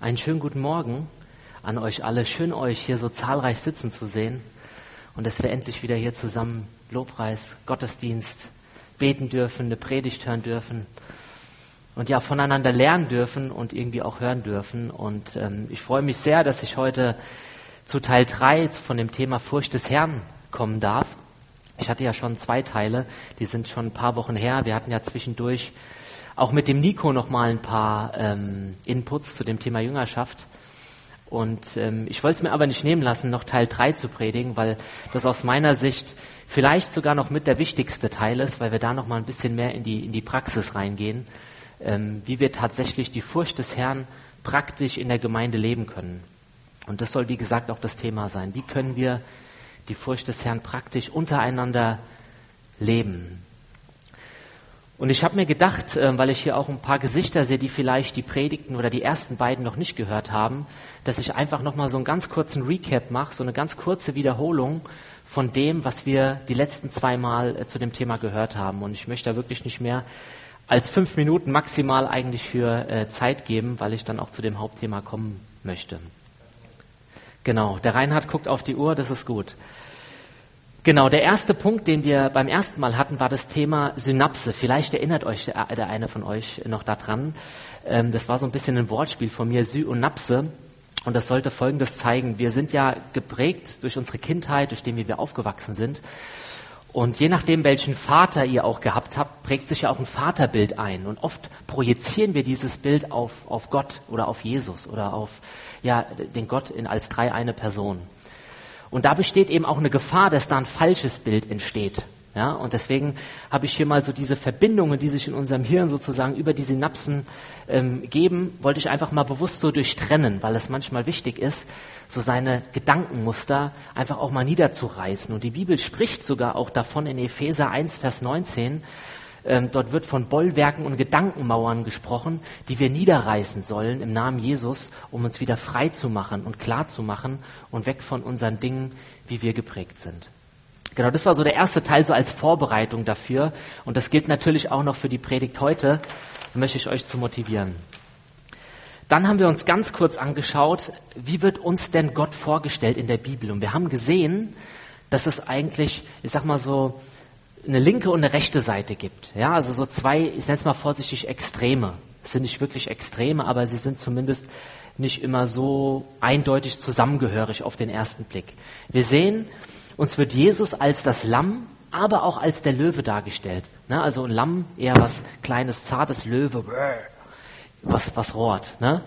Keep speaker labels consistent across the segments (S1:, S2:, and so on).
S1: Einen schönen guten Morgen an euch alle. Schön euch hier so zahlreich sitzen zu sehen und dass wir endlich wieder hier zusammen Lobpreis, Gottesdienst beten dürfen, eine Predigt hören dürfen und ja voneinander lernen dürfen und irgendwie auch hören dürfen. Und ähm, ich freue mich sehr, dass ich heute zu Teil 3 von dem Thema Furcht des Herrn kommen darf. Ich hatte ja schon zwei Teile, die sind schon ein paar Wochen her. Wir hatten ja zwischendurch auch mit dem Nico noch mal ein paar ähm, Inputs zu dem Thema Jüngerschaft. Und ähm, ich wollte es mir aber nicht nehmen lassen, noch Teil 3 zu predigen, weil das aus meiner Sicht vielleicht sogar noch mit der wichtigste Teil ist, weil wir da noch mal ein bisschen mehr in die, in die Praxis reingehen, ähm, wie wir tatsächlich die Furcht des Herrn praktisch in der Gemeinde leben können. Und das soll, wie gesagt, auch das Thema sein. Wie können wir die Furcht des Herrn praktisch untereinander leben? Und ich habe mir gedacht, äh, weil ich hier auch ein paar Gesichter sehe, die vielleicht die Predigten oder die ersten beiden noch nicht gehört haben, dass ich einfach nochmal so einen ganz kurzen Recap mache, so eine ganz kurze Wiederholung von dem, was wir die letzten zwei Mal äh, zu dem Thema gehört haben. Und ich möchte da wirklich nicht mehr als fünf Minuten maximal eigentlich für äh, Zeit geben, weil ich dann auch zu dem Hauptthema kommen möchte. Genau, der Reinhard guckt auf die Uhr, das ist gut. Genau, der erste Punkt, den wir beim ersten Mal hatten, war das Thema Synapse. Vielleicht erinnert euch der, eine von euch noch daran. Ähm, das war so ein bisschen ein Wortspiel von mir, Sy und Napse. Und das sollte Folgendes zeigen. Wir sind ja geprägt durch unsere Kindheit, durch den, wie wir aufgewachsen sind. Und je nachdem, welchen Vater ihr auch gehabt habt, prägt sich ja auch ein Vaterbild ein. Und oft projizieren wir dieses Bild auf, auf Gott oder auf Jesus oder auf ja, den Gott in, als drei eine Person. Und da besteht eben auch eine Gefahr, dass da ein falsches Bild entsteht. Ja, und deswegen habe ich hier mal so diese Verbindungen, die sich in unserem Hirn sozusagen über die Synapsen ähm, geben, wollte ich einfach mal bewusst so durchtrennen, weil es manchmal wichtig ist, so seine Gedankenmuster einfach auch mal niederzureißen. Und die Bibel spricht sogar auch davon in Epheser 1, Vers 19, ähm, dort wird von Bollwerken und Gedankenmauern gesprochen, die wir niederreißen sollen im Namen Jesus, um uns wieder frei zu machen und klar zu machen und weg von unseren Dingen, wie wir geprägt sind. Genau, das war so der erste Teil so als Vorbereitung dafür. Und das gilt natürlich auch noch für die Predigt heute. Möchte ich euch zu motivieren. Dann haben wir uns ganz kurz angeschaut, wie wird uns denn Gott vorgestellt in der Bibel? Und wir haben gesehen, dass es eigentlich, ich sag mal so, eine linke und eine rechte Seite gibt. Ja, also so zwei, ich nenne es mal vorsichtig, Extreme. Es sind nicht wirklich Extreme, aber sie sind zumindest nicht immer so eindeutig zusammengehörig auf den ersten Blick. Wir sehen, uns wird Jesus als das Lamm, aber auch als der Löwe dargestellt. Ne? Also ein Lamm eher was kleines, zartes Löwe, was, was rohrt. Ne?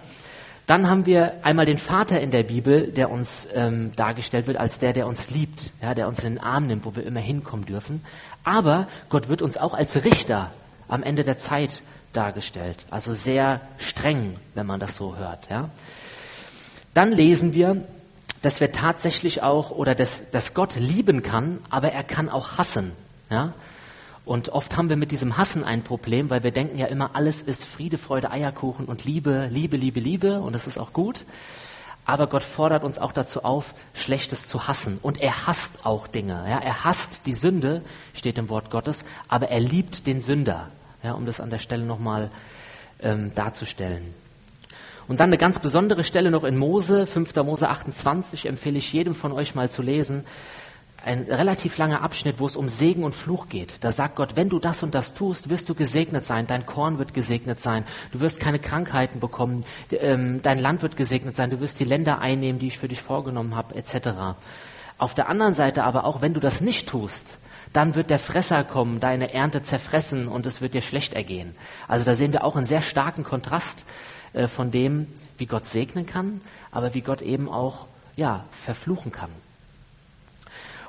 S1: Dann haben wir einmal den Vater in der Bibel, der uns ähm, dargestellt wird als der, der uns liebt, ja, der uns in den Arm nimmt, wo wir immer hinkommen dürfen. Aber Gott wird uns auch als Richter am Ende der Zeit dargestellt. Also sehr streng, wenn man das so hört. Ja. Dann lesen wir, dass wir tatsächlich auch, oder dass, dass Gott lieben kann, aber er kann auch hassen. Ja. Und oft haben wir mit diesem Hassen ein Problem, weil wir denken ja immer, alles ist Friede, Freude, Eierkuchen und Liebe, Liebe, Liebe, Liebe. Und das ist auch gut. Aber Gott fordert uns auch dazu auf, Schlechtes zu hassen. Und er hasst auch Dinge. Ja, er hasst die Sünde, steht im Wort Gottes, aber er liebt den Sünder. Ja, um das an der Stelle nochmal ähm, darzustellen. Und dann eine ganz besondere Stelle noch in Mose, 5. Mose 28, empfehle ich jedem von euch mal zu lesen ein relativ langer Abschnitt, wo es um Segen und Fluch geht. Da sagt Gott, wenn du das und das tust, wirst du gesegnet sein, dein Korn wird gesegnet sein, du wirst keine Krankheiten bekommen, ähm, dein Land wird gesegnet sein, du wirst die Länder einnehmen, die ich für dich vorgenommen habe, etc. Auf der anderen Seite aber auch, wenn du das nicht tust, dann wird der Fresser kommen, deine Ernte zerfressen und es wird dir schlecht ergehen. Also da sehen wir auch einen sehr starken Kontrast äh, von dem, wie Gott segnen kann, aber wie Gott eben auch ja, verfluchen kann.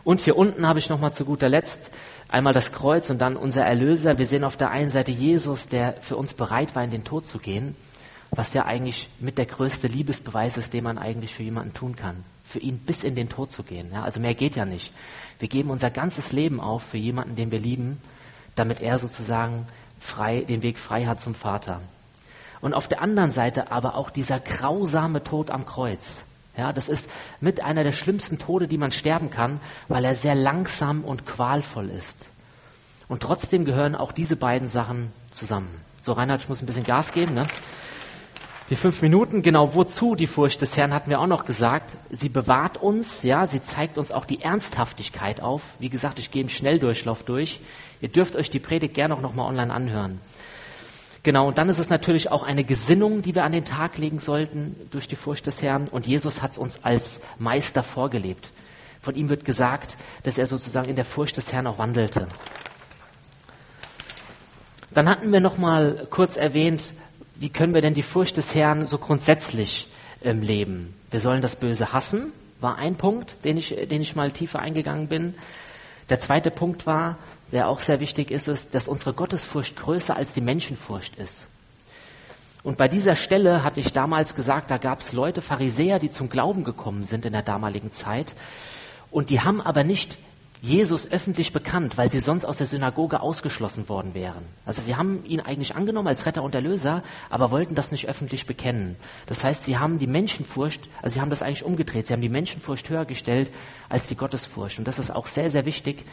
S1: Und hier unten habe ich nochmal zu guter Letzt einmal das Kreuz und dann unser Erlöser. Wir sehen auf der einen Seite Jesus, der für uns bereit war, in den Tod zu gehen, was ja eigentlich mit der größte Liebesbeweis ist, den man eigentlich für jemanden tun kann. Für ihn bis in den Tod zu gehen. Ja, also mehr geht ja nicht. Wir geben unser ganzes Leben auf für jemanden, den wir lieben, damit er sozusagen frei, den Weg frei hat zum Vater. Und auf der anderen Seite aber auch dieser grausame Tod am Kreuz. Ja, das ist mit einer der schlimmsten Tode, die man sterben kann, weil er sehr langsam und qualvoll ist. Und trotzdem gehören auch diese beiden Sachen zusammen. So, Reinhard, ich muss ein bisschen Gas geben. Ne? Die fünf Minuten, genau wozu die Furcht des Herrn hatten wir auch noch gesagt. Sie bewahrt uns, ja, sie zeigt uns auch die Ernsthaftigkeit auf. Wie gesagt, ich gehe im Schnelldurchlauf durch. Ihr dürft euch die Predigt gerne auch nochmal online anhören. Genau, und dann ist es natürlich auch eine Gesinnung, die wir an den Tag legen sollten durch die Furcht des Herrn. Und Jesus hat es uns als Meister vorgelebt. Von ihm wird gesagt, dass er sozusagen in der Furcht des Herrn auch wandelte. Dann hatten wir noch mal kurz erwähnt, wie können wir denn die Furcht des Herrn so grundsätzlich ähm, leben? Wir sollen das Böse hassen, war ein Punkt, den ich, den ich mal tiefer eingegangen bin. Der zweite Punkt war, der auch sehr wichtig ist, ist, dass unsere Gottesfurcht größer als die Menschenfurcht ist. Und bei dieser Stelle hatte ich damals gesagt, da gab es Leute, Pharisäer, die zum Glauben gekommen sind in der damaligen Zeit. Und die haben aber nicht Jesus öffentlich bekannt, weil sie sonst aus der Synagoge ausgeschlossen worden wären. Also sie haben ihn eigentlich angenommen als Retter und Erlöser, aber wollten das nicht öffentlich bekennen. Das heißt, sie haben die Menschenfurcht, also sie haben das eigentlich umgedreht, sie haben die Menschenfurcht höher gestellt als die Gottesfurcht. Und das ist auch sehr, sehr wichtig,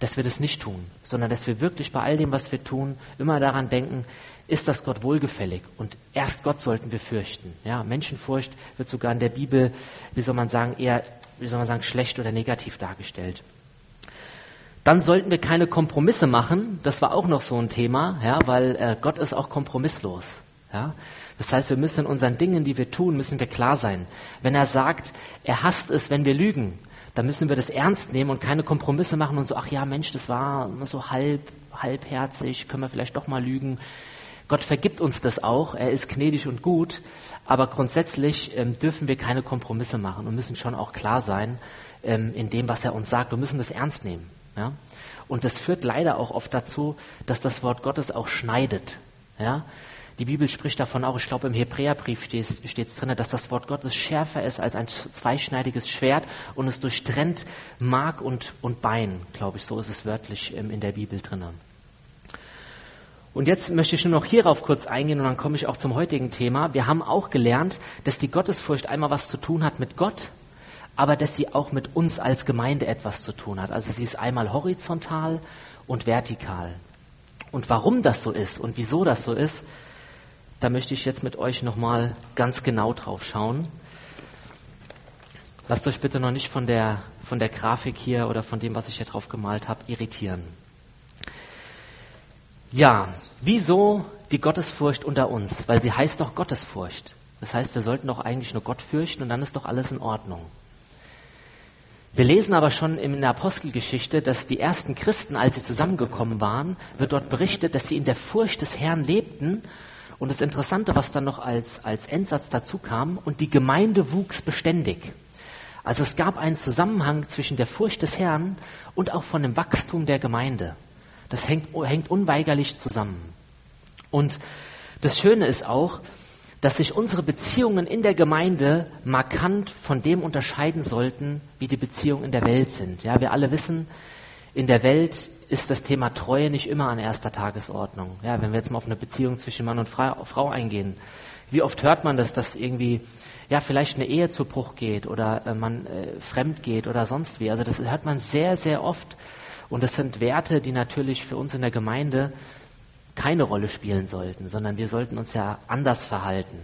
S1: dass wir das nicht tun, sondern dass wir wirklich bei all dem, was wir tun, immer daran denken, ist das Gott wohlgefällig? Und erst Gott sollten wir fürchten. Ja, Menschenfurcht wird sogar in der Bibel, wie soll man sagen, eher, wie soll man sagen, schlecht oder negativ dargestellt. Dann sollten wir keine Kompromisse machen. Das war auch noch so ein Thema, ja, weil äh, Gott ist auch kompromisslos. Ja. Das heißt, wir müssen in unseren Dingen, die wir tun, müssen wir klar sein. Wenn er sagt, er hasst es, wenn wir lügen, dann müssen wir das ernst nehmen und keine Kompromisse machen und so, ach ja, Mensch, das war so halb, halbherzig, können wir vielleicht doch mal lügen. Gott vergibt uns das auch, er ist gnädig und gut, aber grundsätzlich ähm, dürfen wir keine Kompromisse machen und müssen schon auch klar sein ähm, in dem, was er uns sagt. Wir müssen das ernst nehmen. Ja? Und das führt leider auch oft dazu, dass das Wort Gottes auch schneidet. Ja? Die Bibel spricht davon auch, ich glaube im Hebräerbrief steht es drin, dass das Wort Gottes schärfer ist als ein zweischneidiges Schwert und es durchtrennt Mark und, und Bein, glaube ich, so ist es wörtlich ähm, in der Bibel drin. Und jetzt möchte ich nur noch hierauf kurz eingehen und dann komme ich auch zum heutigen Thema. Wir haben auch gelernt, dass die Gottesfurcht einmal was zu tun hat mit Gott, aber dass sie auch mit uns als Gemeinde etwas zu tun hat. Also sie ist einmal horizontal und vertikal. Und warum das so ist und wieso das so ist, da möchte ich jetzt mit euch nochmal ganz genau drauf schauen. Lasst euch bitte noch nicht von der, von der Grafik hier oder von dem, was ich hier drauf gemalt habe, irritieren. Ja, wieso die Gottesfurcht unter uns? Weil sie heißt doch Gottesfurcht. Das heißt, wir sollten doch eigentlich nur Gott fürchten und dann ist doch alles in Ordnung. Wir lesen aber schon in der Apostelgeschichte, dass die ersten Christen, als sie zusammengekommen waren, wird dort berichtet, dass sie in der Furcht des Herrn lebten und das Interessante, was dann noch als, als Endsatz dazu kam, und die Gemeinde wuchs beständig. Also es gab einen Zusammenhang zwischen der Furcht des Herrn und auch von dem Wachstum der Gemeinde. Das hängt, hängt unweigerlich zusammen. Und das Schöne ist auch, dass sich unsere Beziehungen in der Gemeinde markant von dem unterscheiden sollten, wie die Beziehungen in der Welt sind. Ja, wir alle wissen, in der Welt ist das Thema Treue nicht immer an erster Tagesordnung. Ja, wenn wir jetzt mal auf eine Beziehung zwischen Mann und Frau eingehen, wie oft hört man das, dass irgendwie ja vielleicht eine Ehe zu Bruch geht oder äh, man äh, fremd geht oder sonst wie. Also das hört man sehr, sehr oft. Und das sind Werte, die natürlich für uns in der Gemeinde keine Rolle spielen sollten, sondern wir sollten uns ja anders verhalten.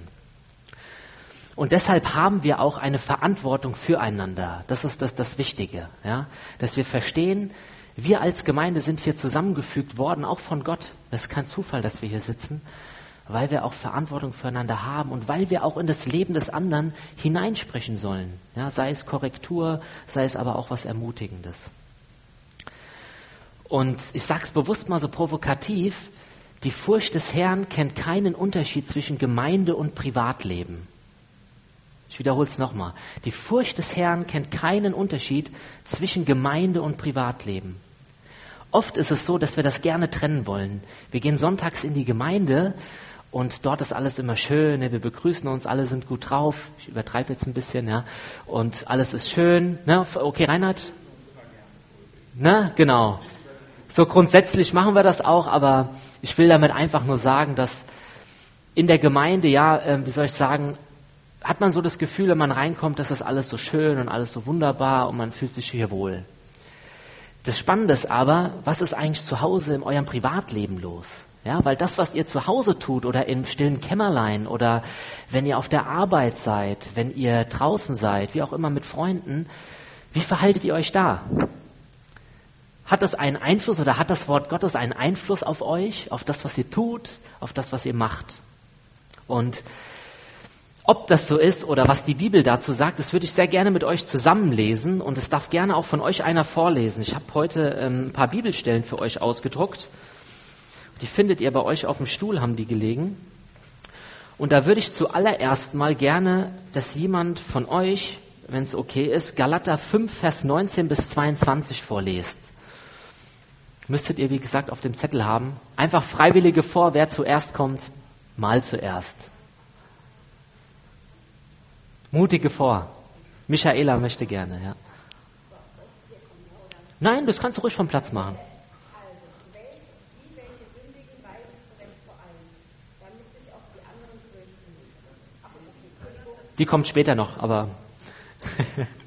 S1: Und deshalb haben wir auch eine Verantwortung füreinander. Das ist das, das Wichtige, ja? dass wir verstehen, wir als Gemeinde sind hier zusammengefügt worden, auch von Gott. Es ist kein Zufall, dass wir hier sitzen, weil wir auch Verantwortung füreinander haben und weil wir auch in das Leben des anderen hineinsprechen sollen. Ja, sei es Korrektur, sei es aber auch was Ermutigendes. Und ich sage es bewusst mal so provokativ, die Furcht des Herrn kennt keinen Unterschied zwischen Gemeinde und Privatleben. Ich wiederhole es nochmal. Die Furcht des Herrn kennt keinen Unterschied zwischen Gemeinde und Privatleben. Oft ist es so, dass wir das gerne trennen wollen. Wir gehen sonntags in die Gemeinde und dort ist alles immer schön. Ne? Wir begrüßen uns, alle sind gut drauf. Ich übertreibe jetzt ein bisschen, ja. Und alles ist schön. Ne? Okay, Reinhard? Ne? Genau. So grundsätzlich machen wir das auch, aber ich will damit einfach nur sagen, dass in der Gemeinde, ja, äh, wie soll ich sagen, hat man so das Gefühl, wenn man reinkommt, dass das alles so schön und alles so wunderbar und man fühlt sich hier wohl. Das Spannende ist aber, was ist eigentlich zu Hause in eurem Privatleben los? Ja, weil das, was ihr zu Hause tut oder im stillen Kämmerlein oder wenn ihr auf der Arbeit seid, wenn ihr draußen seid, wie auch immer mit Freunden, wie verhaltet ihr euch da? Hat das einen Einfluss oder hat das Wort Gottes einen Einfluss auf euch, auf das, was ihr tut, auf das, was ihr macht? Und ob das so ist oder was die Bibel dazu sagt, das würde ich sehr gerne mit euch zusammenlesen und es darf gerne auch von euch einer vorlesen. Ich habe heute ähm, ein paar Bibelstellen für euch ausgedruckt. Die findet ihr bei euch auf dem Stuhl, haben die gelegen. Und da würde ich zuallererst mal gerne, dass jemand von euch, wenn es okay ist, Galater 5, Vers 19 bis 22 vorlest. Müsstet ihr, wie gesagt, auf dem Zettel haben. Einfach Freiwillige vor, wer zuerst kommt, mal zuerst. Mutige vor. Michaela möchte gerne, ja. Nein, das kannst du ruhig vom Platz machen. Die kommt später noch, aber.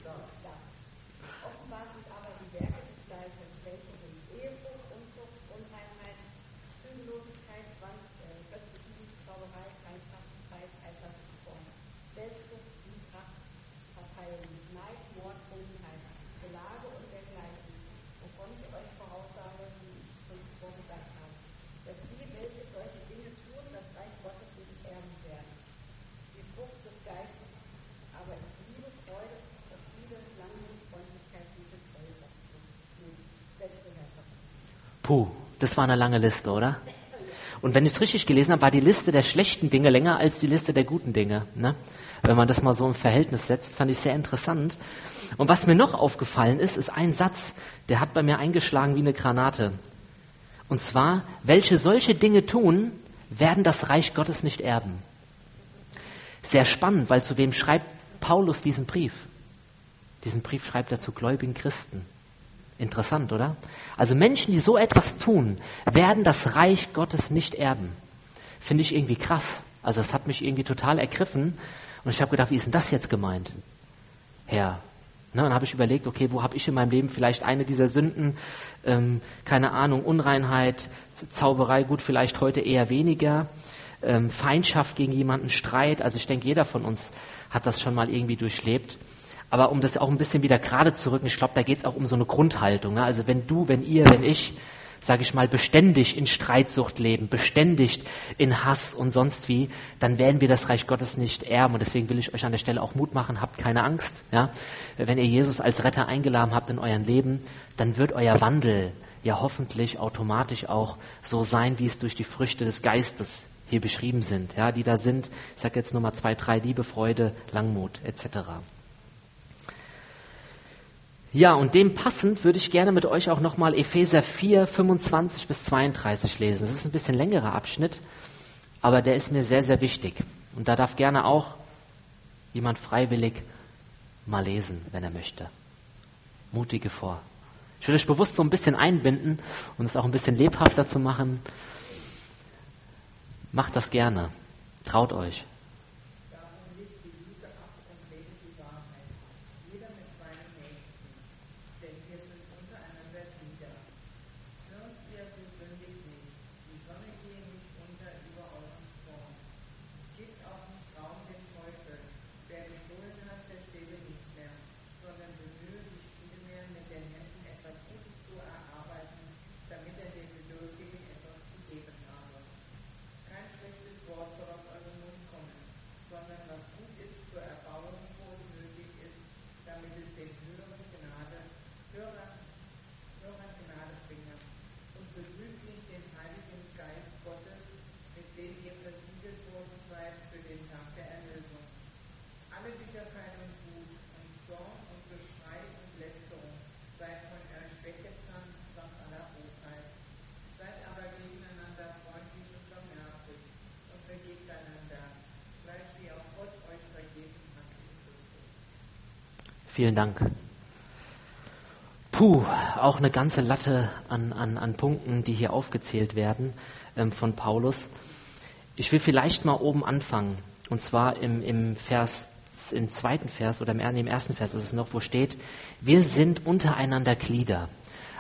S1: Puh, das war eine lange Liste, oder? Und wenn ich es richtig gelesen habe, war die Liste der schlechten Dinge länger als die Liste der guten Dinge. Ne? Wenn man das mal so im Verhältnis setzt, fand ich sehr interessant. Und was mir noch aufgefallen ist, ist ein Satz, der hat bei mir eingeschlagen wie eine Granate. Und zwar, welche solche Dinge tun, werden das Reich Gottes nicht erben. Sehr spannend, weil zu wem schreibt Paulus diesen Brief? Diesen Brief schreibt er zu gläubigen Christen. Interessant, oder? Also Menschen, die so etwas tun, werden das Reich Gottes nicht erben. Finde ich irgendwie krass. Also es hat mich irgendwie total ergriffen und ich habe gedacht, wie ist denn das jetzt gemeint? Herr, Ne, dann habe ich überlegt, okay, wo habe ich in meinem Leben vielleicht eine dieser Sünden, ähm, keine Ahnung, Unreinheit, Zauberei, gut, vielleicht heute eher weniger, ähm, Feindschaft gegen jemanden, Streit. Also ich denke, jeder von uns hat das schon mal irgendwie durchlebt. Aber um das auch ein bisschen wieder gerade zu rücken, ich glaube, da geht es auch um so eine Grundhaltung. Ne? Also wenn du, wenn ihr, wenn ich, sage ich mal, beständig in Streitsucht leben, beständig in Hass und sonst wie, dann werden wir das Reich Gottes nicht erben. Und deswegen will ich euch an der Stelle auch Mut machen, habt keine Angst. Ja? Wenn ihr Jesus als Retter eingeladen habt in euren Leben, dann wird euer Wandel ja hoffentlich automatisch auch so sein, wie es durch die Früchte des Geistes hier beschrieben sind, ja, die da sind. Ich sage jetzt Nummer zwei, drei, Liebe, Freude, Langmut etc. Ja, und dem passend würde ich gerne mit euch auch nochmal Epheser 4, 25 bis 32 lesen. Das ist ein bisschen längerer Abschnitt, aber der ist mir sehr, sehr wichtig. Und da darf gerne auch jemand freiwillig mal lesen, wenn er möchte. Mutige vor. Ich will euch bewusst so ein bisschen einbinden und es auch ein bisschen lebhafter zu machen. Macht das gerne. Traut euch. Vielen Dank. Puh, auch eine ganze Latte an, an, an Punkten, die hier aufgezählt werden ähm, von Paulus. Ich will vielleicht mal oben anfangen. Und zwar im, im Vers, im zweiten Vers oder im, im ersten Vers ist es noch, wo steht, wir sind untereinander Glieder.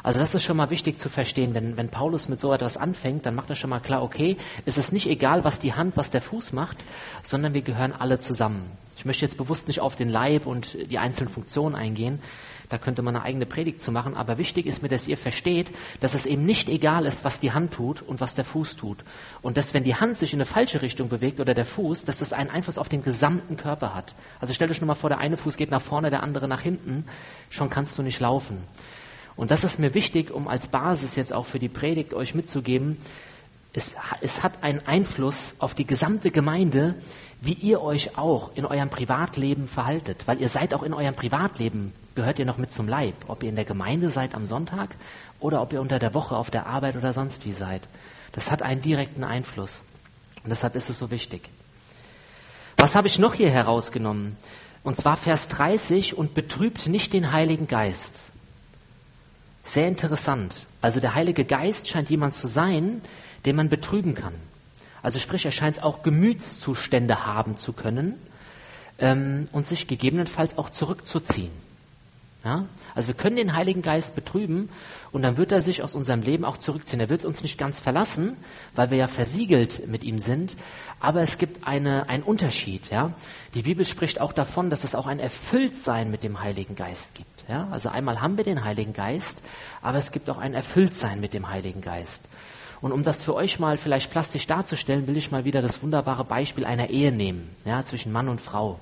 S1: Also das ist schon mal wichtig zu verstehen. Wenn, wenn Paulus mit so etwas anfängt, dann macht er schon mal klar, okay, es ist nicht egal, was die Hand, was der Fuß macht, sondern wir gehören alle zusammen. Ich möchte jetzt bewusst nicht auf den Leib und die einzelnen Funktionen eingehen. Da könnte man eine eigene Predigt zu machen. Aber wichtig ist mir, dass ihr versteht, dass es eben nicht egal ist, was die Hand tut und was der Fuß tut. Und dass, wenn die Hand sich in eine falsche Richtung bewegt oder der Fuß, dass das einen Einfluss auf den gesamten Körper hat. Also stell dich nur mal vor, der eine Fuß geht nach vorne, der andere nach hinten. Schon kannst du nicht laufen. Und das ist mir wichtig, um als Basis jetzt auch für die Predigt euch mitzugeben. Es, es hat einen Einfluss auf die gesamte Gemeinde, wie ihr euch auch in eurem Privatleben verhaltet. Weil ihr seid auch in eurem Privatleben, gehört ihr noch mit zum Leib. Ob ihr in der Gemeinde seid am Sonntag oder ob ihr unter der Woche auf der Arbeit oder sonst wie seid. Das hat einen direkten Einfluss. Und deshalb ist es so wichtig. Was habe ich noch hier herausgenommen? Und zwar Vers 30 und betrübt nicht den Heiligen Geist. Sehr interessant. Also der Heilige Geist scheint jemand zu sein, den man betrüben kann. Also sprich, er scheint auch Gemütszustände haben zu können ähm, und sich gegebenenfalls auch zurückzuziehen. Ja? Also wir können den Heiligen Geist betrüben und dann wird er sich aus unserem Leben auch zurückziehen. Er wird uns nicht ganz verlassen, weil wir ja versiegelt mit ihm sind, aber es gibt eine, einen Unterschied. Ja? Die Bibel spricht auch davon, dass es auch ein Erfülltsein mit dem Heiligen Geist gibt. Ja? Also einmal haben wir den Heiligen Geist, aber es gibt auch ein Erfülltsein mit dem Heiligen Geist. Und um das für euch mal vielleicht plastisch darzustellen, will ich mal wieder das wunderbare Beispiel einer Ehe nehmen, ja, zwischen Mann und Frau.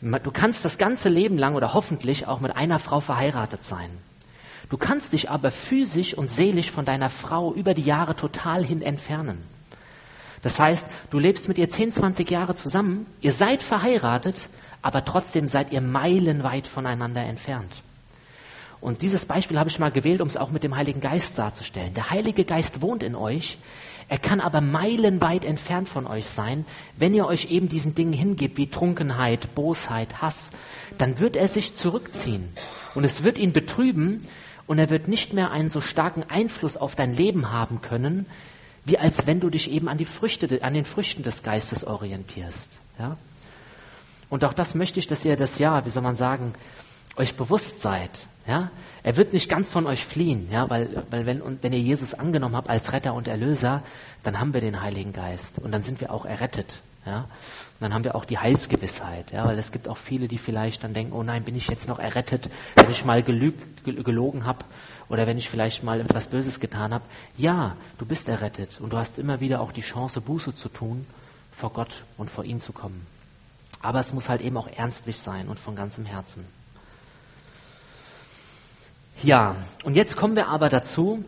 S1: Du kannst das ganze Leben lang oder hoffentlich auch mit einer Frau verheiratet sein. Du kannst dich aber physisch und seelisch von deiner Frau über die Jahre total hin entfernen. Das heißt, du lebst mit ihr 10, 20 Jahre zusammen, ihr seid verheiratet, aber trotzdem seid ihr meilenweit voneinander entfernt. Und dieses Beispiel habe ich mal gewählt, um es auch mit dem Heiligen Geist darzustellen. Der Heilige Geist wohnt in euch, er kann aber meilenweit entfernt von euch sein. Wenn ihr euch eben diesen Dingen hingebt, wie Trunkenheit, Bosheit, Hass, dann wird er sich zurückziehen. Und es wird ihn betrüben und er wird nicht mehr einen so starken Einfluss auf dein Leben haben können, wie als wenn du dich eben an die Früchte, an den Früchten des Geistes orientierst. Ja? Und auch das möchte ich, dass ihr das ja, wie soll man sagen, euch bewusst seid. Ja? Er wird nicht ganz von euch fliehen, ja? weil, weil wenn, und wenn ihr Jesus angenommen habt als Retter und Erlöser, dann haben wir den Heiligen Geist und dann sind wir auch errettet. Ja? Und dann haben wir auch die Heilsgewissheit, ja? weil es gibt auch viele, die vielleicht dann denken, oh nein, bin ich jetzt noch errettet, wenn ich mal gelügt, gelogen habe oder wenn ich vielleicht mal etwas Böses getan habe. Ja, du bist errettet und du hast immer wieder auch die Chance, Buße zu tun, vor Gott und vor ihn zu kommen. Aber es muss halt eben auch ernstlich sein und von ganzem Herzen. Ja, und jetzt kommen wir aber dazu,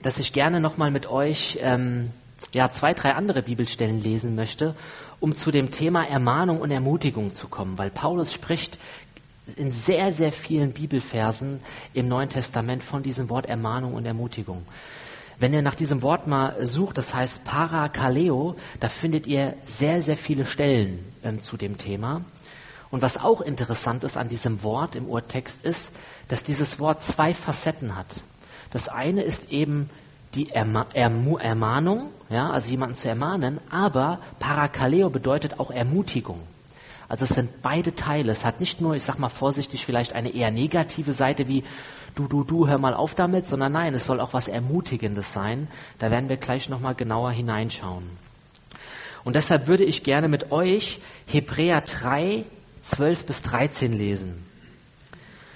S1: dass ich gerne nochmal mit euch ähm, ja, zwei, drei andere Bibelstellen lesen möchte, um zu dem Thema Ermahnung und Ermutigung zu kommen, weil Paulus spricht in sehr, sehr vielen Bibelversen im Neuen Testament von diesem Wort Ermahnung und Ermutigung. Wenn ihr nach diesem Wort mal sucht, das heißt Parakaleo, da findet ihr sehr, sehr viele Stellen ähm, zu dem Thema. Und was auch interessant ist an diesem Wort im Urtext ist, dass dieses Wort zwei Facetten hat. Das eine ist eben die Erma Ermahnung, ja, also jemanden zu ermahnen, aber Parakaleo bedeutet auch Ermutigung. Also es sind beide Teile. Es hat nicht nur, ich sag mal vorsichtig, vielleicht eine eher negative Seite wie du, du, du, hör mal auf damit, sondern nein, es soll auch was Ermutigendes sein. Da werden wir gleich nochmal genauer hineinschauen. Und deshalb würde ich gerne mit euch Hebräer 3, 12 bis 13 lesen.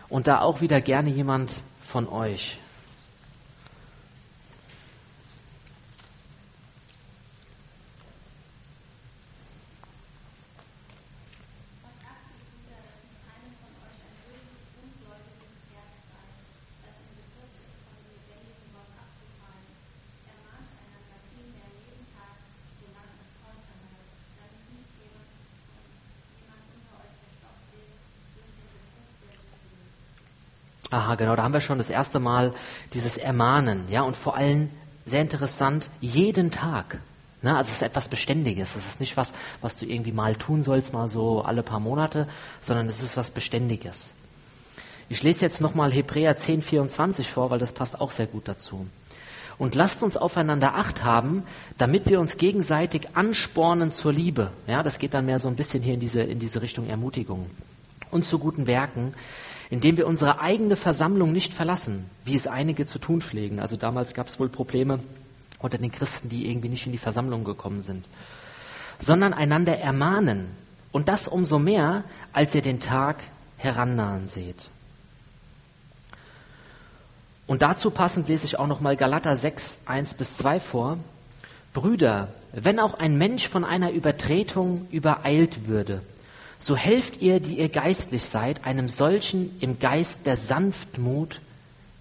S1: Und da auch wieder gerne jemand von euch. Aha, genau, da haben wir schon das erste Mal dieses Ermahnen, ja, und vor allem sehr interessant, jeden Tag. Ne? Also es ist etwas Beständiges. Es ist nicht was, was du irgendwie mal tun sollst, mal so alle paar Monate, sondern es ist was Beständiges. Ich lese jetzt nochmal Hebräer 10, 24 vor, weil das passt auch sehr gut dazu. Und lasst uns aufeinander Acht haben, damit wir uns gegenseitig anspornen zur Liebe. Ja, das geht dann mehr so ein bisschen hier in diese, in diese Richtung Ermutigung. Und zu guten Werken, indem wir unsere eigene Versammlung nicht verlassen, wie es einige zu tun pflegen. Also damals gab es wohl Probleme unter den Christen, die irgendwie nicht in die Versammlung gekommen sind, sondern einander ermahnen. Und das umso mehr, als ihr den Tag herannahen seht. Und dazu passend lese ich auch nochmal Galater 6, 1 bis 2 vor. Brüder, wenn auch ein Mensch von einer Übertretung übereilt würde, so helft ihr, die ihr geistlich seid, einem solchen im Geist der Sanftmut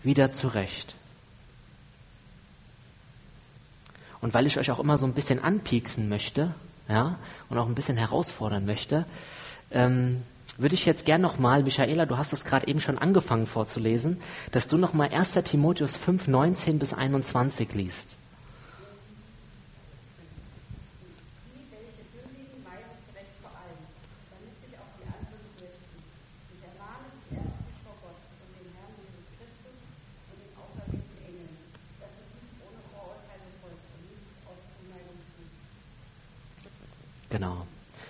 S1: wieder zurecht. Und weil ich euch auch immer so ein bisschen anpieksen möchte, ja, und auch ein bisschen herausfordern möchte, ähm, würde ich jetzt gern nochmal, Michaela, du hast es gerade eben schon angefangen vorzulesen, dass du nochmal 1. Timotheus 5, 19 bis 21 liest. Genau.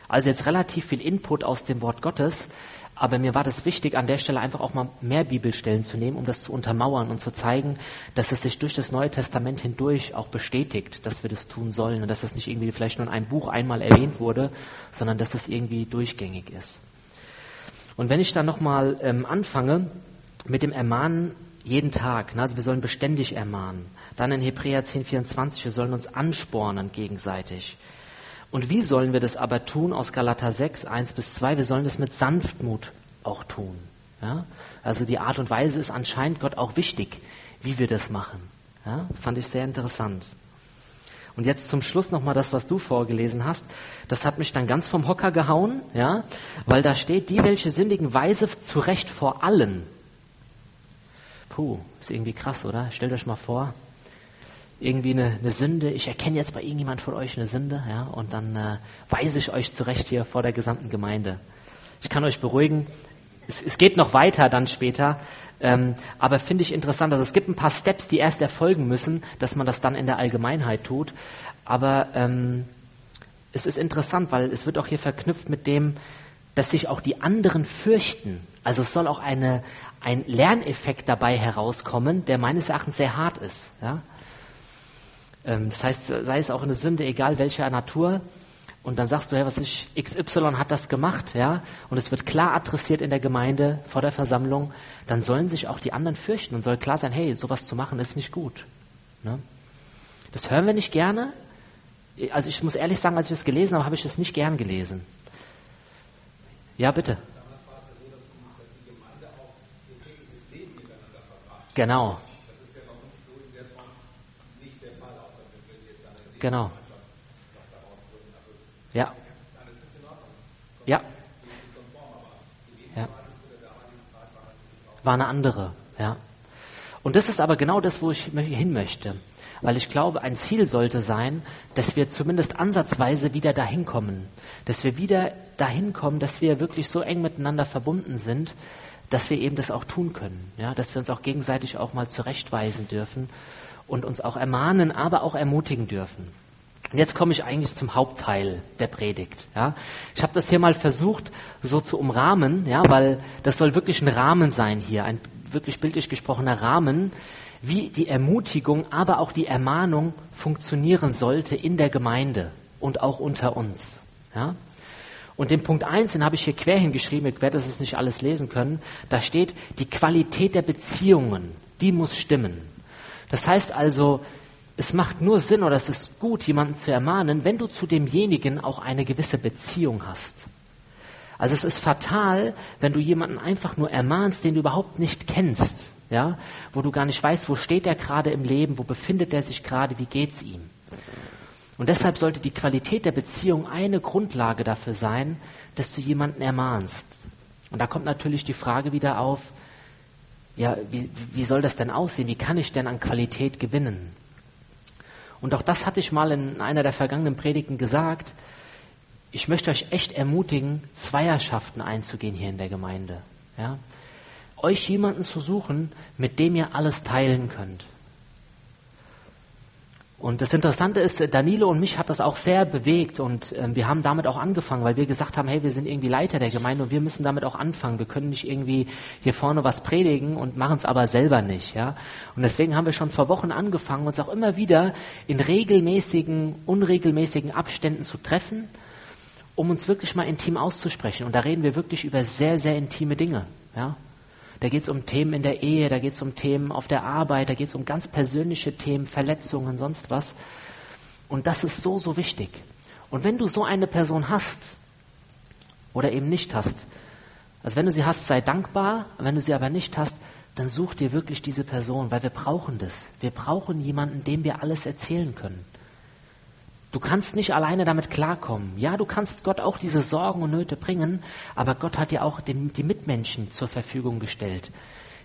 S1: Also jetzt relativ viel Input aus dem Wort Gottes, aber mir war das wichtig, an der Stelle einfach auch mal mehr Bibelstellen zu nehmen, um das zu untermauern und zu zeigen, dass es sich durch das Neue Testament hindurch auch bestätigt, dass wir das tun sollen und dass es nicht irgendwie vielleicht nur in einem Buch einmal erwähnt wurde, sondern dass es irgendwie durchgängig ist. Und wenn ich dann nochmal ähm, anfange mit dem Ermahnen jeden Tag, ne, also wir sollen beständig ermahnen, dann in Hebräer 10, 24, wir sollen uns anspornen gegenseitig. Und wie sollen wir das aber tun aus Galater 6, 1 bis 2? Wir sollen das mit Sanftmut auch tun. Ja? Also die Art und Weise ist anscheinend Gott auch wichtig, wie wir das machen. Ja? Fand ich sehr interessant. Und jetzt zum Schluss nochmal das, was du vorgelesen hast. Das hat mich dann ganz vom Hocker gehauen, ja, weil da steht, die, welche sündigen Weise zurecht vor allen. Puh, ist irgendwie krass, oder? Stellt euch mal vor, irgendwie eine, eine Sünde, ich erkenne jetzt bei irgendjemand von euch eine Sünde, ja, und dann äh, weise ich euch zurecht hier vor der gesamten Gemeinde. Ich kann euch beruhigen, es, es geht noch weiter dann später, ähm, aber finde ich interessant, also es gibt ein paar Steps, die erst erfolgen müssen, dass man das dann in der Allgemeinheit tut, aber ähm, es ist interessant, weil es wird auch hier verknüpft mit dem, dass sich auch die anderen fürchten. Also es soll auch eine, ein Lerneffekt dabei herauskommen, der meines Erachtens sehr hart ist. Ja? Ähm, das heißt, sei es auch eine Sünde, egal welcher Natur, und dann sagst du, hey, was ich, XY hat das gemacht, ja, und es wird klar adressiert in der Gemeinde vor der Versammlung, dann sollen sich auch die anderen fürchten und soll klar sein, hey, sowas zu machen ist nicht gut. Ne? Das hören wir nicht gerne. Also ich muss ehrlich sagen, als ich das gelesen habe, habe ich es nicht gern gelesen. Ja, bitte. Genau. Genau. Ja. Ja. Ja. War eine andere, ja. Und das ist aber genau das, wo ich hin möchte. Weil ich glaube, ein Ziel sollte sein, dass wir zumindest ansatzweise wieder dahin kommen. Dass wir wieder dahin kommen, dass wir wirklich so eng miteinander verbunden sind, dass wir eben das auch tun können. Ja, dass wir uns auch gegenseitig auch mal zurechtweisen dürfen und uns auch ermahnen, aber auch ermutigen dürfen. Und jetzt komme ich eigentlich zum Hauptteil der Predigt. Ja. Ich habe das hier mal versucht, so zu umrahmen, ja, weil das soll wirklich ein Rahmen sein hier, ein wirklich bildlich gesprochener Rahmen, wie die Ermutigung, aber auch die Ermahnung funktionieren sollte in der Gemeinde und auch unter uns. Ja. Und den Punkt 1, den habe ich hier quer hingeschrieben, ich werde das nicht alles lesen können, da steht, die Qualität der Beziehungen, die muss stimmen. Das heißt also, es macht nur Sinn oder es ist gut, jemanden zu ermahnen, wenn du zu demjenigen auch eine gewisse Beziehung hast. Also es ist fatal, wenn du jemanden einfach nur ermahnst, den du überhaupt nicht kennst, ja, wo du gar nicht weißt, wo steht er gerade im Leben, wo befindet er sich gerade, wie geht's ihm. Und deshalb sollte die Qualität der Beziehung eine Grundlage dafür sein, dass du jemanden ermahnst. Und da kommt natürlich die Frage wieder auf, ja, wie, wie soll das denn aussehen? Wie kann ich denn an Qualität gewinnen? Und auch das hatte ich mal in einer der vergangenen Predigten gesagt. Ich möchte euch echt ermutigen, Zweierschaften einzugehen hier in der Gemeinde. Ja? Euch jemanden zu suchen, mit dem ihr alles teilen könnt. Und das Interessante ist, Danilo und mich hat das auch sehr bewegt und äh, wir haben damit auch angefangen, weil wir gesagt haben, hey, wir sind irgendwie Leiter der Gemeinde und wir müssen damit auch anfangen. Wir können nicht irgendwie hier vorne was predigen und machen es aber selber nicht, ja. Und deswegen haben wir schon vor Wochen angefangen, uns auch immer wieder in regelmäßigen, unregelmäßigen Abständen zu treffen, um uns wirklich mal intim auszusprechen. Und da reden wir wirklich über sehr, sehr intime Dinge, ja. Da geht es um Themen in der Ehe, da geht es um Themen auf der Arbeit, da geht es um ganz persönliche Themen, Verletzungen, sonst was. Und das ist so, so wichtig. Und wenn du so eine Person hast oder eben nicht hast, also wenn du sie hast, sei dankbar, wenn du sie aber nicht hast, dann such dir wirklich diese Person, weil wir brauchen das. Wir brauchen jemanden, dem wir alles erzählen können. Du kannst nicht alleine damit klarkommen. Ja, du kannst Gott auch diese Sorgen und Nöte bringen, aber Gott hat dir auch den, die Mitmenschen zur Verfügung gestellt,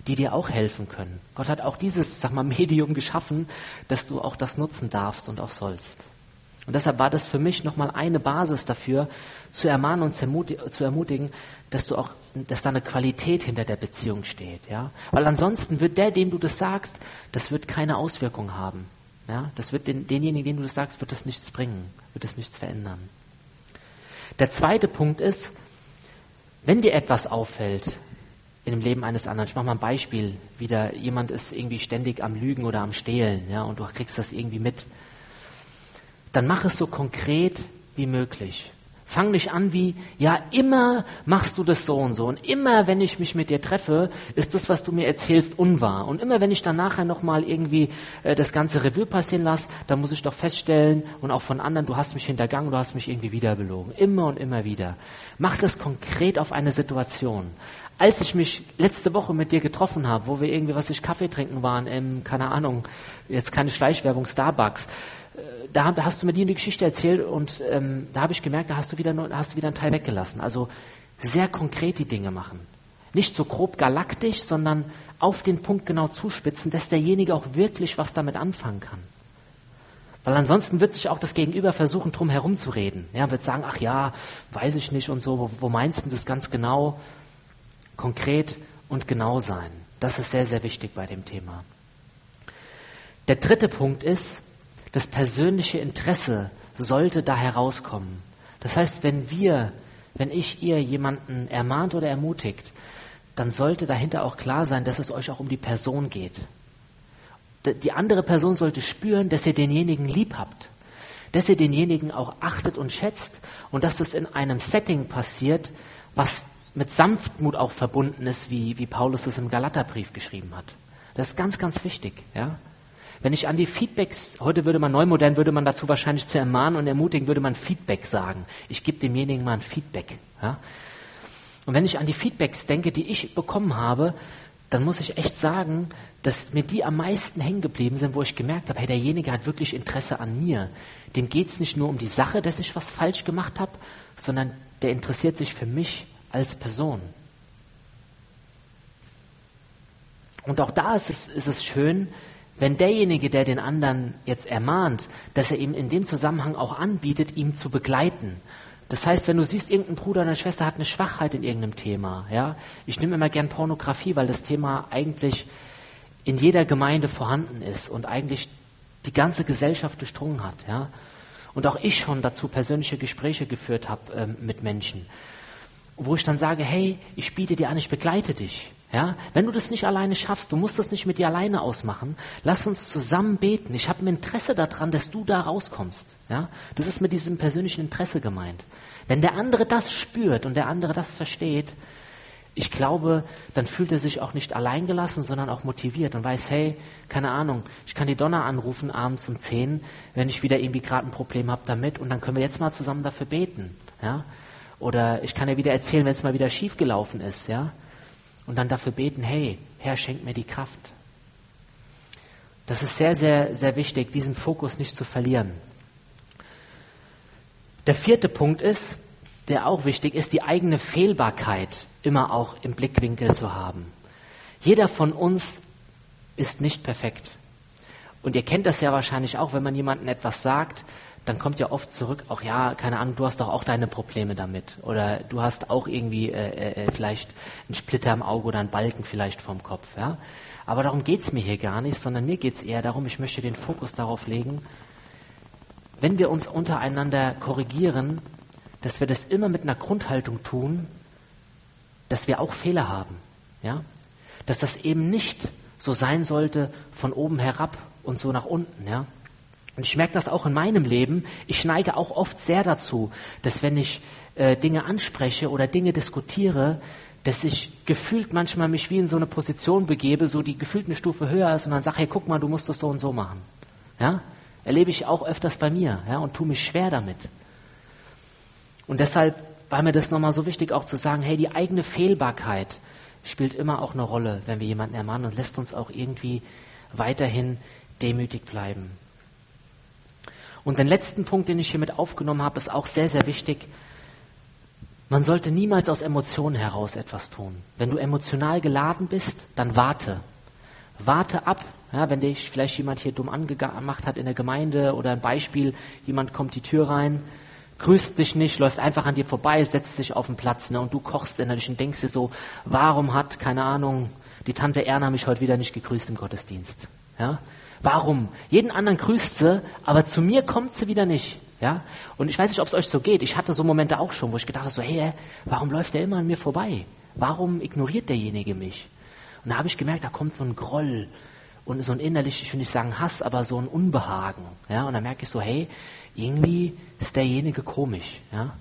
S1: die dir auch helfen können. Gott hat auch dieses, sag mal, Medium geschaffen, dass du auch das nutzen darfst und auch sollst. Und deshalb war das für mich nochmal eine Basis dafür, zu ermahnen und zu ermutigen, dass du auch, dass da eine Qualität hinter der Beziehung steht, ja. Weil ansonsten wird der, dem du das sagst, das wird keine Auswirkung haben. Ja, das wird den, denjenigen, denen du das sagst, wird das nichts bringen, wird das nichts verändern. Der zweite Punkt ist, wenn dir etwas auffällt in dem Leben eines anderen, ich mache mal ein Beispiel, wieder jemand ist irgendwie ständig am Lügen oder am Stehlen, ja, und du kriegst das irgendwie mit, dann mach es so konkret wie möglich. Fang nicht an wie, ja, immer machst du das so und so. Und immer, wenn ich mich mit dir treffe, ist das, was du mir erzählst, unwahr. Und immer, wenn ich dann nachher nochmal irgendwie äh, das ganze Revue passieren lasse, dann muss ich doch feststellen und auch von anderen, du hast mich hintergangen, du hast mich irgendwie wieder belogen. Immer und immer wieder. Mach das konkret auf eine Situation. Als ich mich letzte Woche mit dir getroffen habe, wo wir irgendwie, was ich Kaffee trinken waren, im, keine Ahnung, jetzt keine Schleichwerbung, Starbucks, da hast du mir die Geschichte erzählt und ähm, da habe ich gemerkt, da hast du, wieder, hast du wieder einen Teil weggelassen. Also sehr konkret die Dinge machen. Nicht so grob galaktisch, sondern auf den Punkt genau zuspitzen, dass derjenige auch wirklich was damit anfangen kann. Weil ansonsten wird sich auch das Gegenüber versuchen, drum herum zu reden. Ja, wird sagen, ach ja, weiß ich nicht und so, wo, wo meinst du das ganz genau? Konkret und genau sein. Das ist sehr, sehr wichtig bei dem Thema. Der dritte Punkt ist, das persönliche Interesse sollte da herauskommen. Das heißt, wenn wir, wenn ich ihr jemanden ermahnt oder ermutigt, dann sollte dahinter auch klar sein, dass es euch auch um die Person geht. Die andere Person sollte spüren, dass ihr denjenigen lieb habt, dass ihr denjenigen auch achtet und schätzt und dass es in einem Setting passiert, was mit Sanftmut auch verbunden ist, wie, wie Paulus es im Galaterbrief geschrieben hat. Das ist ganz, ganz wichtig, ja. Wenn ich an die Feedbacks, heute würde man neumodern, würde man dazu wahrscheinlich zu ermahnen und ermutigen, würde man Feedback sagen. Ich gebe demjenigen mal ein Feedback. Ja? Und wenn ich an die Feedbacks denke, die ich bekommen habe, dann muss ich echt sagen, dass mir die am meisten hängen geblieben sind, wo ich gemerkt habe, hey, derjenige hat wirklich Interesse an mir. Dem geht es nicht nur um die Sache, dass ich was falsch gemacht habe, sondern der interessiert sich für mich als Person. Und auch da ist es, ist es schön, wenn derjenige, der den anderen jetzt ermahnt, dass er ihm in dem Zusammenhang auch anbietet, ihm zu begleiten. Das heißt, wenn du siehst, irgendein Bruder oder Schwester hat eine Schwachheit in irgendeinem Thema, ja, ich nehme immer gern Pornografie, weil das Thema eigentlich in jeder Gemeinde vorhanden ist und eigentlich die ganze Gesellschaft durchdrungen hat, ja. Und auch ich schon dazu persönliche Gespräche geführt habe ähm, mit Menschen, wo ich dann sage, hey, ich biete dir an, ich begleite dich. Ja, wenn du das nicht alleine schaffst, du musst das nicht mit dir alleine ausmachen. Lass uns zusammen beten. Ich habe ein Interesse daran, dass du da rauskommst. Ja, das ist mit diesem persönlichen Interesse gemeint. Wenn der andere das spürt und der andere das versteht, ich glaube, dann fühlt er sich auch nicht alleingelassen, sondern auch motiviert und weiß, hey, keine Ahnung, ich kann die Donner anrufen abends um zehn, wenn ich wieder irgendwie gerade ein Problem habe damit und dann können wir jetzt mal zusammen dafür beten. Ja, oder ich kann ja wieder erzählen, wenn es mal wieder schief gelaufen ist. Ja, und dann dafür beten, hey, Herr, schenk mir die Kraft. Das ist sehr, sehr, sehr wichtig, diesen Fokus nicht zu verlieren. Der vierte Punkt ist, der auch wichtig ist, die eigene Fehlbarkeit immer auch im Blickwinkel zu haben. Jeder von uns ist nicht perfekt. Und ihr kennt das ja wahrscheinlich auch, wenn man jemandem etwas sagt, dann kommt ja oft zurück, auch ja, keine Ahnung, du hast doch auch deine Probleme damit. Oder du hast auch irgendwie äh, äh, vielleicht einen Splitter im Auge oder einen Balken vielleicht vom Kopf. Ja? Aber darum geht's mir hier gar nicht, sondern mir geht's eher darum, ich möchte den Fokus darauf legen, wenn wir uns untereinander korrigieren, dass wir das immer mit einer Grundhaltung tun, dass wir auch Fehler haben. Ja? Dass das eben nicht so sein sollte von oben herab und so nach unten. Ja? Und ich merke das auch in meinem Leben. Ich neige auch oft sehr dazu, dass wenn ich äh, Dinge anspreche oder Dinge diskutiere, dass ich gefühlt manchmal mich wie in so eine Position begebe, so die gefühlt eine Stufe höher ist und dann sage, hey, guck mal, du musst das so und so machen. Ja? Erlebe ich auch öfters bei mir ja, und tue mich schwer damit. Und deshalb war mir das nochmal so wichtig, auch zu sagen, hey, die eigene Fehlbarkeit spielt immer auch eine Rolle, wenn wir jemanden ermahnen und lässt uns auch irgendwie weiterhin demütig bleiben. Und den letzten Punkt, den ich hier mit aufgenommen habe, ist auch sehr, sehr wichtig. Man sollte niemals aus Emotionen heraus etwas tun. Wenn du emotional geladen bist, dann warte. Warte ab. Ja, wenn dich vielleicht jemand hier dumm angemacht hat in der Gemeinde oder ein Beispiel, jemand kommt die Tür rein, grüßt dich nicht, läuft einfach an dir vorbei, setzt sich auf den Platz ne, und du kochst innerlich und denkst dir so, warum hat, keine Ahnung, die Tante Erna mich heute wieder nicht gegrüßt im Gottesdienst? Ja? Warum? Jeden anderen grüßt sie, aber zu mir kommt sie wieder nicht. Ja? Und ich weiß nicht, ob es euch so geht. Ich hatte so Momente auch schon, wo ich gedacht habe, so, hey, warum läuft der immer an mir vorbei? Warum ignoriert derjenige mich? Und da habe ich gemerkt, da kommt so ein Groll und so ein innerlich, ich will nicht sagen Hass, aber so ein Unbehagen. Ja? Und dann merke ich so, hey, irgendwie ist derjenige komisch. Ja?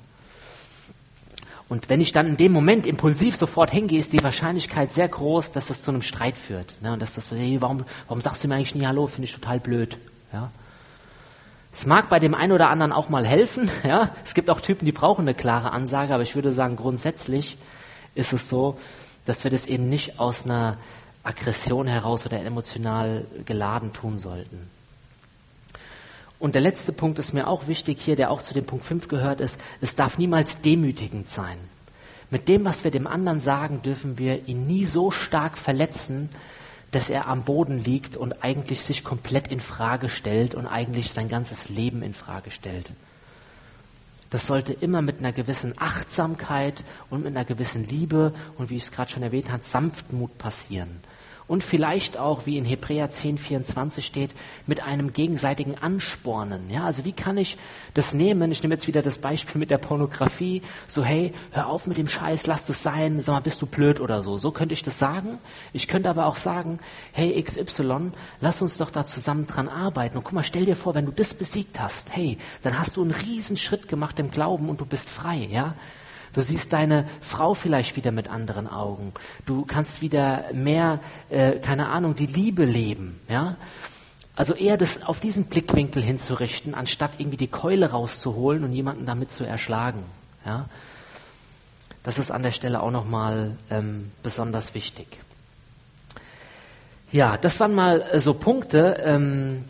S1: Und wenn ich dann in dem Moment impulsiv sofort hingehe, ist die Wahrscheinlichkeit sehr groß, dass das zu einem Streit führt. Ne? Und dass das, hey, warum, warum sagst du mir eigentlich nie Hallo? Finde ich total blöd. Ja? Es mag bei dem einen oder anderen auch mal helfen. Ja? Es gibt auch Typen, die brauchen eine klare Ansage, aber ich würde sagen, grundsätzlich ist es so, dass wir das eben nicht aus einer Aggression heraus oder emotional geladen tun sollten. Und der letzte Punkt ist mir auch wichtig hier, der auch zu dem Punkt 5 gehört, ist, es darf niemals demütigend sein. Mit dem, was wir dem anderen sagen, dürfen wir ihn nie so stark verletzen, dass er am Boden liegt und eigentlich sich komplett in Frage stellt und eigentlich sein ganzes Leben in Frage stellt. Das sollte immer mit einer gewissen Achtsamkeit und mit einer gewissen Liebe und wie ich es gerade schon erwähnt habe, Sanftmut passieren und vielleicht auch, wie in Hebräer 10, 24 steht, mit einem gegenseitigen Anspornen. Ja, also wie kann ich das nehmen? Ich nehme jetzt wieder das Beispiel mit der Pornografie. So, hey, hör auf mit dem Scheiß, lass das sein, sag mal, bist du blöd oder so. So könnte ich das sagen. Ich könnte aber auch sagen, hey, XY, lass uns doch da zusammen dran arbeiten. Und guck mal, stell dir vor, wenn du das besiegt hast, hey, dann hast du einen riesen Schritt gemacht im Glauben und du bist frei, ja. Du siehst deine Frau vielleicht wieder mit anderen Augen. Du kannst wieder mehr, äh, keine Ahnung, die Liebe leben. Ja? Also eher das auf diesen Blickwinkel hinzurichten, anstatt irgendwie die Keule rauszuholen und jemanden damit zu erschlagen. Ja? Das ist an der Stelle auch nochmal ähm, besonders wichtig. Ja, das waren mal äh, so Punkte, ähm,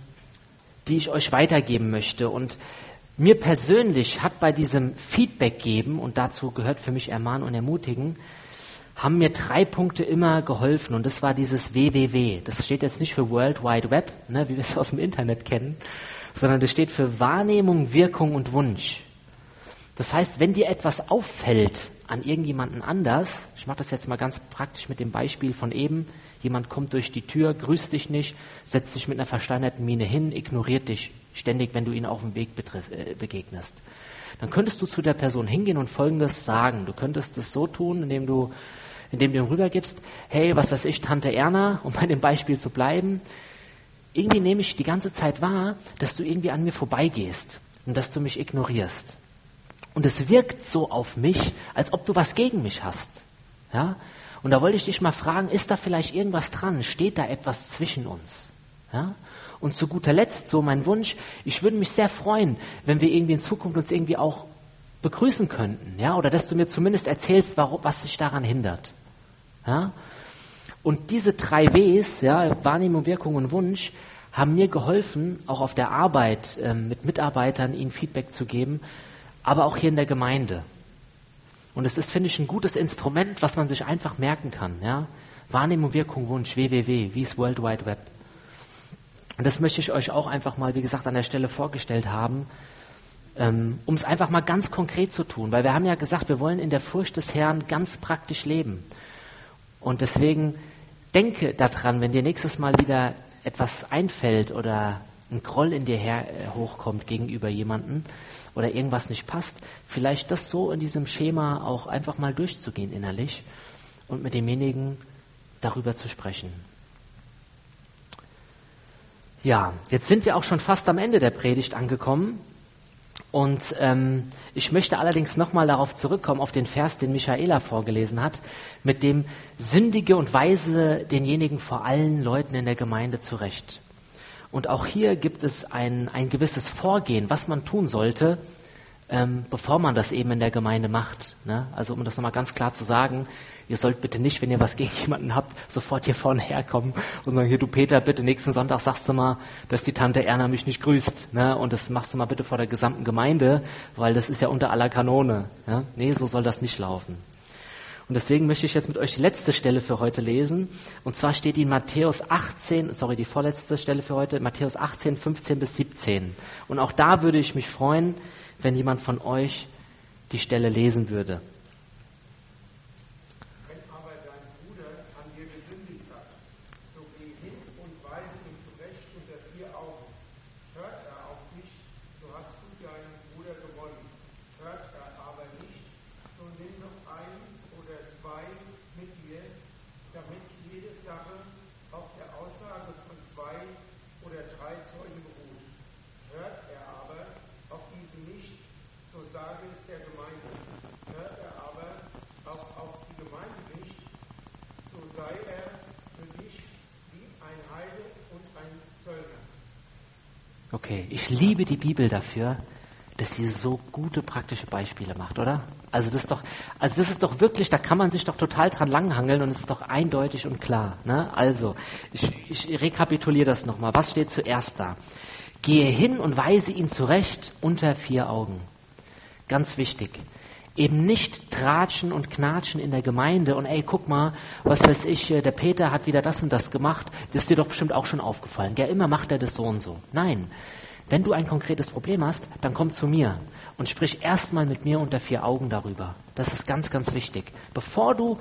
S1: die ich euch weitergeben möchte. Und mir persönlich hat bei diesem Feedback geben, und dazu gehört für mich ermahnen und ermutigen, haben mir drei Punkte immer geholfen. Und das war dieses WWW. Das steht jetzt nicht für World Wide Web, ne, wie wir es aus dem Internet kennen, sondern das steht für Wahrnehmung, Wirkung und Wunsch. Das heißt, wenn dir etwas auffällt an irgendjemanden anders, ich mache das jetzt mal ganz praktisch mit dem Beispiel von eben, jemand kommt durch die Tür, grüßt dich nicht, setzt sich mit einer versteinerten Miene hin, ignoriert dich ständig, wenn du ihn auf dem Weg äh, begegnest. Dann könntest du zu der Person hingehen und Folgendes sagen. Du könntest es so tun, indem du, indem du ihm rübergibst, hey, was weiß ich, Tante Erna, um bei dem Beispiel zu bleiben, irgendwie nehme ich die ganze Zeit wahr, dass du irgendwie an mir vorbeigehst und dass du mich ignorierst. Und es wirkt so auf mich, als ob du was gegen mich hast. Ja? Und da wollte ich dich mal fragen, ist da vielleicht irgendwas dran? Steht da etwas zwischen uns? Ja? Und zu guter Letzt so mein Wunsch, ich würde mich sehr freuen, wenn wir irgendwie in Zukunft uns irgendwie auch begrüßen könnten, ja, oder dass du mir zumindest erzählst, warum, was sich daran hindert. Ja? Und diese drei Ws, ja, Wahrnehmung, Wirkung und Wunsch, haben mir geholfen, auch auf der Arbeit äh, mit Mitarbeitern ihnen Feedback zu geben, aber auch hier in der Gemeinde. Und es ist, finde ich, ein gutes Instrument, was man sich einfach merken kann. Ja? Wahrnehmung, Wirkung, Wunsch, www, wie ist World Wide Web. Und das möchte ich euch auch einfach mal, wie gesagt, an der Stelle vorgestellt haben. ähm, um es einfach mal ganz konkret zu tun, weil wir haben ja gesagt, wir wollen in der Furcht des Herrn ganz praktisch leben. Und deswegen denke daran, wenn dir nächstes Mal wieder etwas einfällt oder ein Groll in dir her, äh, hochkommt gegenüber jemanden oder irgendwas nicht passt, vielleicht das so in diesem Schema auch einfach mal durchzugehen innerlich und mit demjenigen darüber zu sprechen. Ja, jetzt sind wir auch schon fast am Ende der Predigt angekommen. Und ähm, ich möchte allerdings nochmal darauf zurückkommen, auf den Vers, den Michaela vorgelesen hat, mit dem Sündige und Weise denjenigen vor allen Leuten in der Gemeinde zurecht. Und auch hier gibt es ein, ein gewisses Vorgehen, was man tun sollte, ähm, bevor man das eben in der Gemeinde macht. Ne? Also um das nochmal ganz klar zu sagen, ihr sollt bitte nicht, wenn ihr was gegen jemanden habt, sofort hier vorne herkommen und sagen, hier du Peter, bitte nächsten Sonntag sagst du mal, dass die Tante Erna mich nicht grüßt. Ne? Und das machst du mal bitte vor der gesamten Gemeinde, weil das ist ja unter aller Kanone. Ja? Nee, so soll das nicht laufen. Und deswegen möchte ich jetzt mit euch die letzte Stelle für heute lesen. Und zwar steht in Matthäus 18, sorry, die vorletzte Stelle für heute, Matthäus 18, 15 bis 17. Und auch da würde ich mich freuen, wenn jemand von euch die Stelle lesen würde. Okay, ich liebe die Bibel dafür, dass sie so gute praktische Beispiele macht, oder? Also das ist doch, also das ist doch wirklich, da kann man sich doch total dran langhangeln und es ist doch eindeutig und klar. Ne? Also, ich, ich rekapituliere das nochmal. Was steht zuerst da? Gehe hin und weise ihn zurecht unter vier Augen. Ganz wichtig eben nicht tratschen und knatschen in der Gemeinde und ey, guck mal, was weiß ich, äh, der Peter hat wieder das und das gemacht, das ist dir doch bestimmt auch schon aufgefallen. Ja, immer macht er das so und so. Nein, wenn du ein konkretes Problem hast, dann komm zu mir und sprich erstmal mit mir unter vier Augen darüber. Das ist ganz, ganz wichtig. Bevor du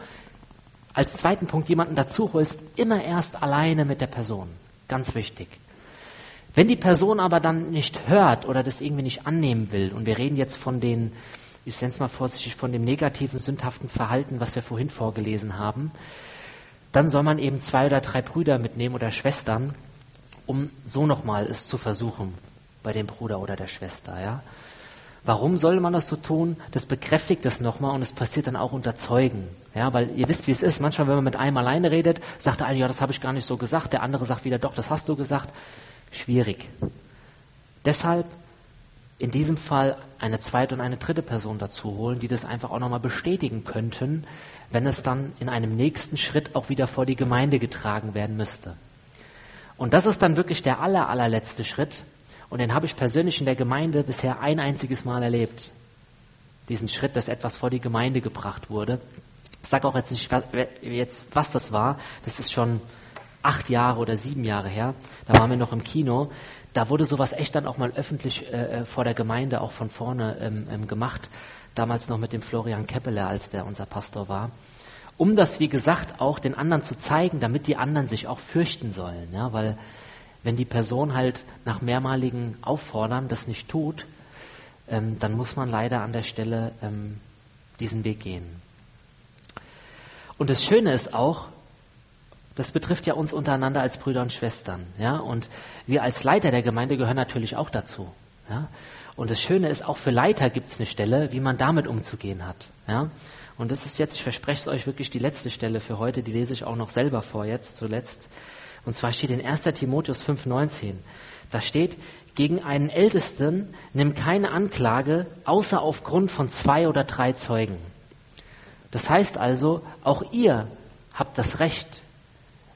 S1: als zweiten Punkt jemanden dazu holst, immer erst alleine mit der Person. Ganz wichtig. Wenn die Person aber dann nicht hört oder das irgendwie nicht annehmen will, und wir reden jetzt von den ich nenne es mal vorsichtig, von dem negativen, sündhaften Verhalten, was wir vorhin vorgelesen haben, dann soll man eben zwei oder drei Brüder mitnehmen oder Schwestern, um so nochmal es zu versuchen bei dem Bruder oder der Schwester. Ja? Warum soll man das so tun? Das bekräftigt es nochmal und es passiert dann auch unter Zeugen. Ja, weil ihr wisst, wie es ist. Manchmal, wenn man mit einem alleine redet, sagt der eine, ja, das habe ich gar nicht so gesagt. Der andere sagt wieder, doch, das hast du gesagt. Schwierig. Deshalb in diesem Fall eine zweite und eine dritte Person dazu holen, die das einfach auch nochmal bestätigen könnten, wenn es dann in einem nächsten Schritt auch wieder vor die Gemeinde getragen werden müsste. Und das ist dann wirklich der aller, allerletzte Schritt. Und den habe ich persönlich in der Gemeinde bisher ein einziges Mal erlebt. Diesen Schritt, dass etwas vor die Gemeinde gebracht wurde. Ich sage auch jetzt nicht, jetzt, was das war. Das ist schon acht Jahre oder sieben Jahre her. Da waren wir noch im Kino da wurde sowas echt dann auch mal öffentlich äh, äh, vor der Gemeinde auch von vorne ähm, ähm, gemacht. Damals noch mit dem Florian Keppeler, als der unser Pastor war. Um das, wie gesagt, auch den anderen zu zeigen, damit die anderen sich auch fürchten sollen. Ja, weil wenn die Person halt nach mehrmaligen Auffordern das nicht tut, ähm, dann muss man leider an der Stelle ähm, diesen Weg gehen. Und das Schöne ist auch, das betrifft ja uns untereinander als Brüder und Schwestern. Ja? Und wir als Leiter der Gemeinde gehören natürlich auch dazu. Ja? Und das Schöne ist, auch für Leiter gibt es eine Stelle, wie man damit umzugehen hat. Ja? Und das ist jetzt, ich verspreche es euch wirklich, die letzte Stelle für heute, die lese ich auch noch selber vor jetzt zuletzt. Und zwar steht in 1. Timotheus 5,19. Da steht, gegen einen Ältesten nimm keine Anklage, außer aufgrund von zwei oder drei Zeugen. Das heißt also, auch ihr habt das Recht,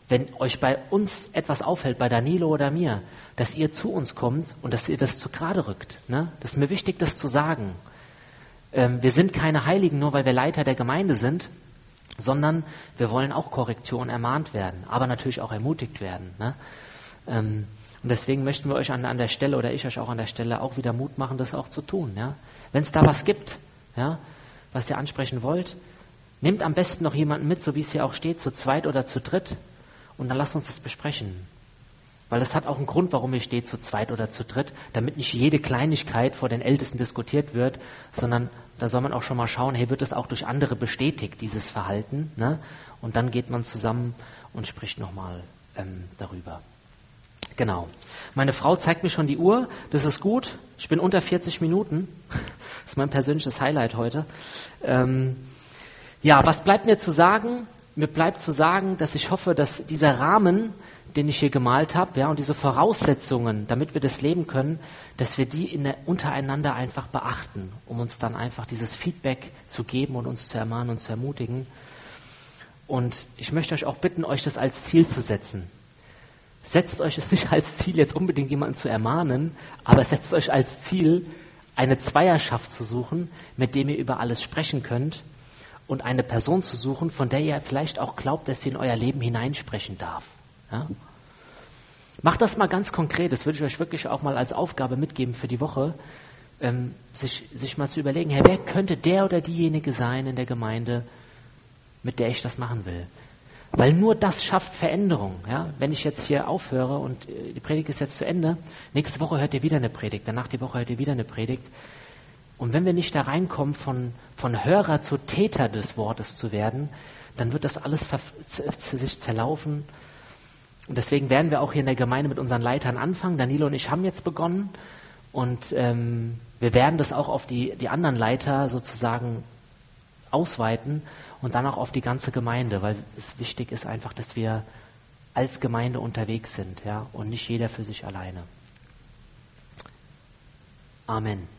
S1: wenn euch bei uns etwas auffällt, bei Danilo oder mir, dass ihr zu uns kommt und dass ihr das zu gerade rückt. Ne? Das ist mir wichtig, das zu sagen. Ähm, wir sind keine Heiligen, nur weil wir Leiter der Gemeinde sind, sondern wir wollen auch Korrektion ermahnt werden, aber natürlich auch ermutigt werden. Ne? Ähm, Und deswegen möchten wir euch an, an der Stelle oder ich euch auch an der Stelle auch wieder Mut machen, das auch zu tun. Ja? Wenn es da was gibt, ja, was ihr ansprechen wollt, nehmt am besten noch jemanden mit, so wie es hier auch steht, zu zweit oder zu dritt, und dann lasst uns das besprechen. Weil es hat auch einen Grund, warum hier steht, zu zweit oder zu dritt, damit nicht jede Kleinigkeit vor den Ältesten diskutiert wird, sondern da soll man auch schon mal schauen, hey, wird es auch durch andere bestätigt, dieses Verhalten? Ne? Und dann geht man zusammen und spricht nochmal ähm, darüber. Genau. Meine Frau zeigt mir schon die Uhr. Das ist gut. Ich bin unter 40 Minuten. Das ist mein persönliches Highlight heute. Ähm, ja, was bleibt mir zu sagen? Mir bleibt zu sagen, dass ich hoffe, dass dieser Rahmen, den ich hier gemalt habe, ja, und diese Voraussetzungen, damit wir das leben können, dass wir die der, untereinander einfach beachten, um uns dann einfach dieses Feedback zu geben und uns zu ermahnen und zu ermutigen. Und ich möchte euch auch bitten, euch das als Ziel zu setzen. Setzt euch es nicht als Ziel, jetzt unbedingt jemanden zu ermahnen, aber setzt euch als Ziel, eine Zweierschaft zu suchen, mit dem ihr über alles sprechen könnt und eine Person zu suchen, von der ihr vielleicht auch glaubt, dass sie in euer Leben hineinsprechen darf. Ja? Macht das mal ganz konkret, das würde ich euch wirklich auch mal als Aufgabe mitgeben für die Woche, ähm, sich, sich mal zu überlegen, Herr, wer könnte der oder diejenige sein in der Gemeinde, mit der ich das machen will? Weil nur das schafft Veränderung. Ja? Wenn ich jetzt hier aufhöre und äh, die Predigt ist jetzt zu Ende, nächste Woche hört ihr wieder eine Predigt, danach die Woche hört ihr wieder eine Predigt. Und wenn wir nicht da reinkommen, von, von Hörer zu Täter des Wortes zu werden, dann wird das alles sich zerlaufen. Und deswegen werden wir auch hier in der Gemeinde mit unseren Leitern anfangen. Danilo und ich haben jetzt begonnen. Und ähm, wir werden das auch auf die, die anderen Leiter sozusagen ausweiten und dann auch auf die ganze Gemeinde, weil es wichtig ist einfach, dass wir als Gemeinde unterwegs sind, ja, und nicht jeder für sich alleine. Amen.